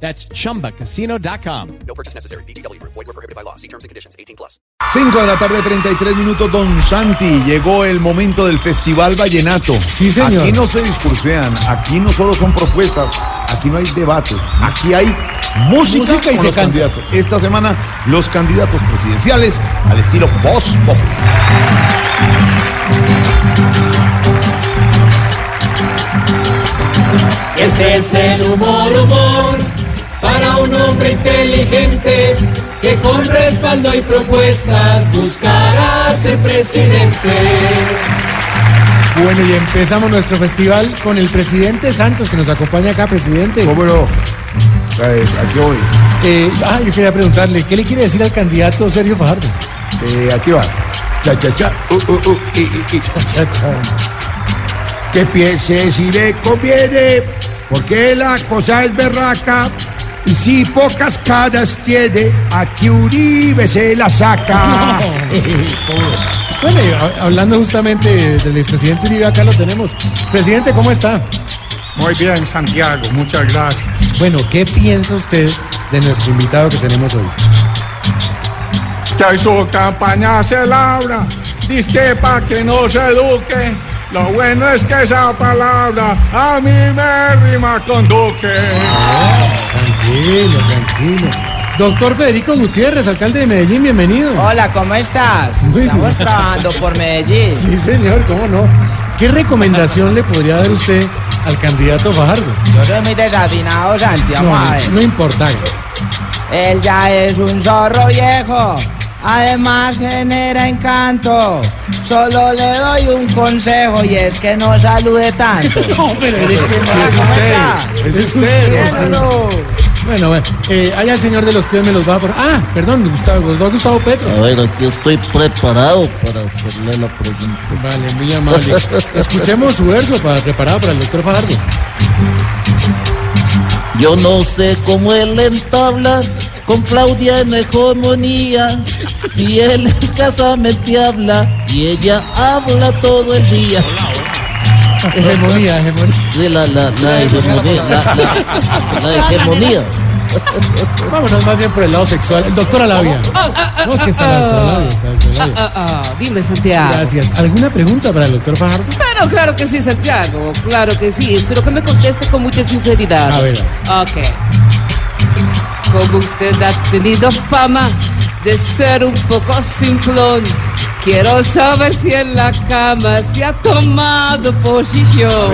That's chumbacasino.com. No purchase necessary. BGW. Void were prohibited by law. See terms and conditions. 18 plus. 5 de la tarde, 33 minutos, Don Santi. Llegó el momento del Festival Vallenato. Sí, señor. Aquí no se discursean, aquí no solo son propuestas, aquí no hay debates, aquí hay música, Música y con se los canta. candidatos. Esta semana, los candidatos presidenciales al estilo Voz Populi. Este es el humor, humor, para un hombre inteligente que con respaldo y propuestas buscará ser presidente. Bueno, y empezamos nuestro festival con el presidente Santos, que nos acompaña acá, presidente. ¿Cómo no? Aquí voy. Eh, ah, yo quería preguntarle, ¿qué le quiere decir al candidato Sergio Fajardo? Eh, aquí va. Cha, cha, cha. Uh, uh, uh. Cha, cha. Que piense si le conviene, porque la cosa es berraca. Y si pocas caras tiene, aquí Uribe se la saca. Bueno, y ha- hablando justamente del expresidente Uribe, acá lo tenemos. Presidente, ¿cómo está? Muy bien, Santiago, muchas gracias. Bueno, ¿qué piensa usted de nuestro invitado que tenemos hoy? Que su campaña se labra, disque pa' que no se eduque. Lo bueno es que esa palabra a mí me rima con duque. Tranquilo, tranquilo. Doctor Federico Gutiérrez, alcalde de Medellín, bienvenido. Hola, ¿cómo estás? Muy Estamos bien. trabajando por Medellín. Sí, señor, ¿cómo no? ¿Qué recomendación le podría dar usted al candidato Fajardo? Yo soy muy desafinado, Santi. No, Vamos a ver. no importa. Él ya es un zorro viejo. Además genera encanto. Solo le doy un consejo y es que no salude tanto. No, pero es que Hola, ¿cómo está? Es usted. Bueno, bueno, eh, allá el señor de los pies me los va a por. Ah, perdón, Gustavo, Gustavo Petro. A ver, aquí estoy preparado para hacerle la pregunta. Vale, muy amable. Escuchemos su verso para, preparado para el doctor Fajardo. Yo no sé cómo él entabla con Claudia en hegemonía. Si él escasamente habla y ella habla todo el día. Hegemonía, hegemonía. Sí, la, la, la hegemonía. La, la- la hegemonía. Vámonos más bien por el lado sexual. El doctor Alavia. No, es que está el doctor Alavia. está el doctor Alavia. Ah, ah, dime, Santiago. Gracias. ¿Alguna pregunta para el doctor Fajardo? Pero claro que sí, Santiago. Claro que sí. Espero que me conteste con mucha sinceridad. A ver. Ok. Como usted ha tenido fama de ser un poco simplón, quiero saber si en la cama se ha tomado posición.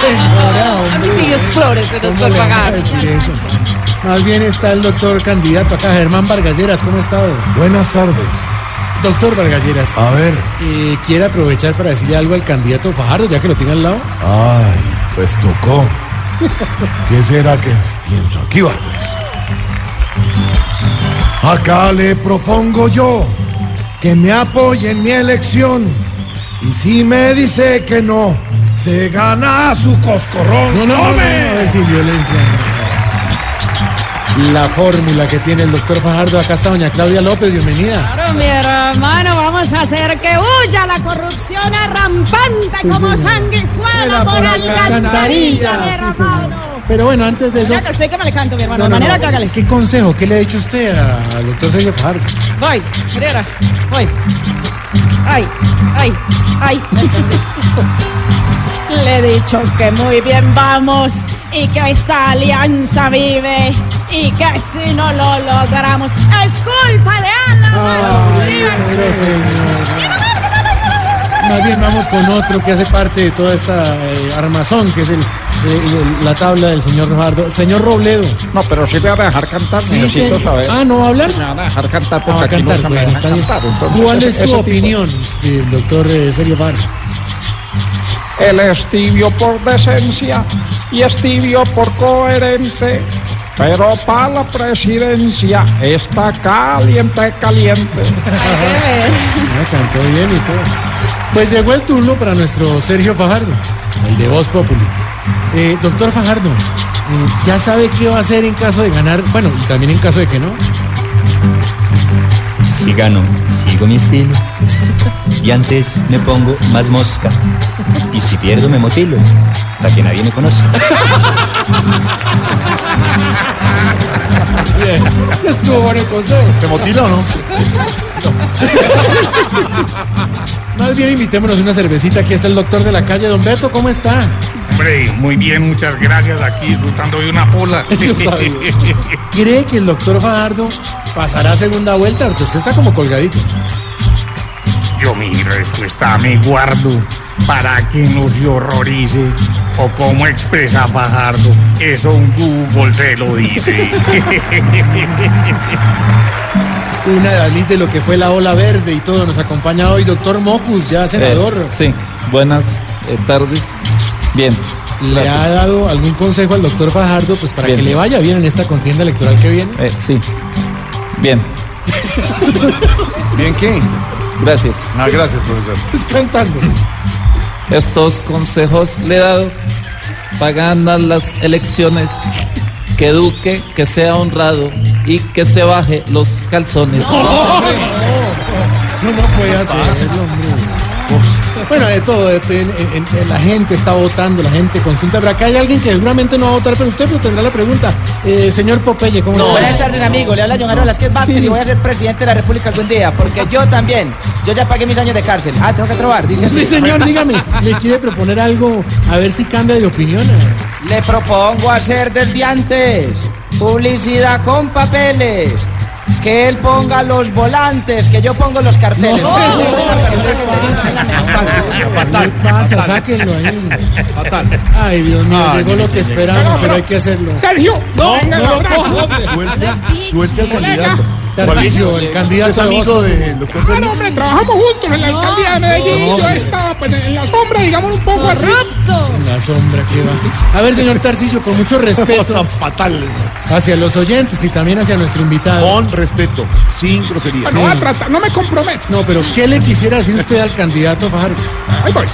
señora, a mí sí, explórese, ¿Cómo doctor eso? Más bien está el doctor candidato acá, Germán Vargalleras. ¿Cómo ha estado? Buenas tardes. Doctor Vargalleras, A ver. eh, ¿quiere aprovechar para decirle algo al candidato Fajardo, ya que lo tiene al lado? Ay, pues tocó. ¿Qué será que pienso? Aquí va, pues. Acá le propongo yo que me apoye en mi elección. Y si me dice que no, se gana su coscorrón. No, no, no, no, ver, sin violencia. La fórmula que tiene el doctor Fajardo. Acá está doña Claudia López, bienvenida. Claro, mi hermano, vamos a hacer que huya la corrupción arrampante como señor. sanguijuela por la alcantarilla, mi sí, hermano. Pero bueno, antes de eso... Que me le canto, mi hermano. No, de no, manera no. que hágale. ¿Qué consejo, qué le ha dicho usted al doctor Sergio Fajardo? Voy, Mariana, voy. Ay, ay, ay. Le he dicho que muy bien vamos y que esta alianza vive y que si no lo logramos es culpa de Álvaro Más bien vamos con otro que hace parte de toda esta eh, armazón, que es el, el- la tabla del señor Fajardo. Señor Robledo. No, pero si me van a dejar cantar, necesito señor. saber. Ah, ¿no va a hablar? Me van a dejar cantar Ah, porque va a aquí cantar, nunca me bueno, cantar. Entonces, ¿Cuál es su opinión del doctor eh, Sergio Fajardo? Él es tibio por decencia y es tibio por coherente. Pero para la presidencia está caliente, caliente. Ah, cantó bien y todo. Pues llegó el turno para nuestro Sergio Fajardo, el de Voz Populi. Eh, doctor Fajardo, eh, ¿ya sabe qué va a hacer en caso de ganar? Bueno, y también en caso de que no. Si gano, sigo mi estilo. Y antes me pongo más mosca. Y si pierdo, me motilo. Para que nadie me conozca. Ese estuvo bueno el consejo. ¿Se motila o no? Más bien invitémonos una cervecita. Aquí está el doctor de la calle. Don Beto, ¿cómo está? Hombre, muy bien, muchas gracias. Aquí disfrutando de una pola. ¿Cree que el doctor Fajardo pasará segunda vuelta? Porque usted está como colgadito. Yo mi respuesta me guardo para que no se horrorice. O como expresa Fajardo, eso un Google se lo dice. Una Dalit de lo que fue la ola verde y todo. Nos acompaña hoy doctor Mocus, ya senador. Eh, sí, buenas eh, tardes. Bien. ¿Le ha dado algún consejo al doctor Fajardo pues para Bien. que le vaya bien en esta contienda electoral que viene? Eh, sí. Bien. ¿Bien qué? Gracias. Ah, gracias, profesor. Es cantando. Estos consejos le he dado para ganar las elecciones. Que eduque, que sea honrado y que se baje los calzones. Eso no puede hacerlo, hombre. Bueno, de todo, de todo, en- en- en- la gente está votando, la gente consulta, pero acá hay alguien que seguramente no va a votar, pero usted pero tendrá la pregunta. Eh, señor Popeye, ¿cómo está? Buenas tardes, amigo. Le habla John Jairo Lasquez Vázquez Sí. y voy a ser presidente de la República algún día. Porque yo también. Yo ya pagué mis años de cárcel. Ah, tengo que trobar, dice así. Sí, señor, dígame, ¿le quiere proponer algo? A ver si cambia de opinión. Le propongo hacer desde antes publicidad con papeles. Que él ponga los volantes, que yo pongo los carteles. No, no, ahí. Ay, Dios mío, Ay, llegó lo que esperamos, pero hay que hacerlo. Sergio, No, no lo abrazo. coja. Suelte, suelte al Tarcisio, el candidato ¿Es de amigo del doctor Claro, hombre, trabajamos juntos en la alcaldía de Medellín y yo estaba pues, en la sombra, digamos, un poco de La sombra que va. A ver, señor Tarcisio, con mucho respeto Fatal. hacia los oyentes y también hacia nuestro invitado. Con respeto, sin groserías. No a tratar, no me comprometo. No, pero ¿qué le quisiera decir usted al candidato Fajardo? Ahí voy.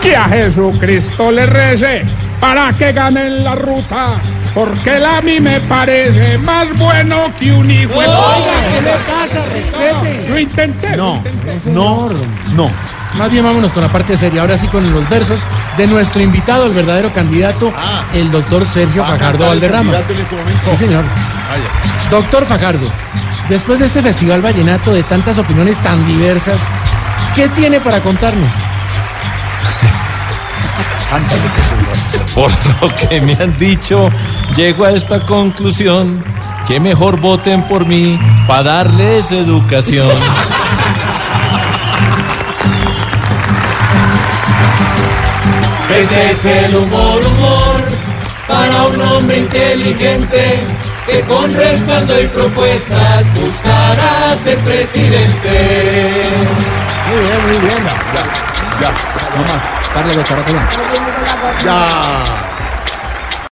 Que a Jesucristo le rece para que gane en la ruta, porque él a mí me parece más bueno que un hijo de ¿qué le pasa? Respete. Lo intenté. No, lo intenté. no, no. Más bien vámonos con la parte seria. Ahora sí con los versos de nuestro invitado, el verdadero candidato, el doctor Sergio Fajardo el Valderrama. en momento. Sí, señor. Vaya. Doctor Fajardo, después de este festival vallenato de tantas opiniones tan diversas, ¿qué tiene para contarnos? Por lo que me han dicho, llego a esta conclusión. Que mejor voten por mí para darles educación. Este es el humor, humor, para un hombre inteligente que con respaldo y propuestas buscará ser presidente. Muy bien, muy bien. Ya.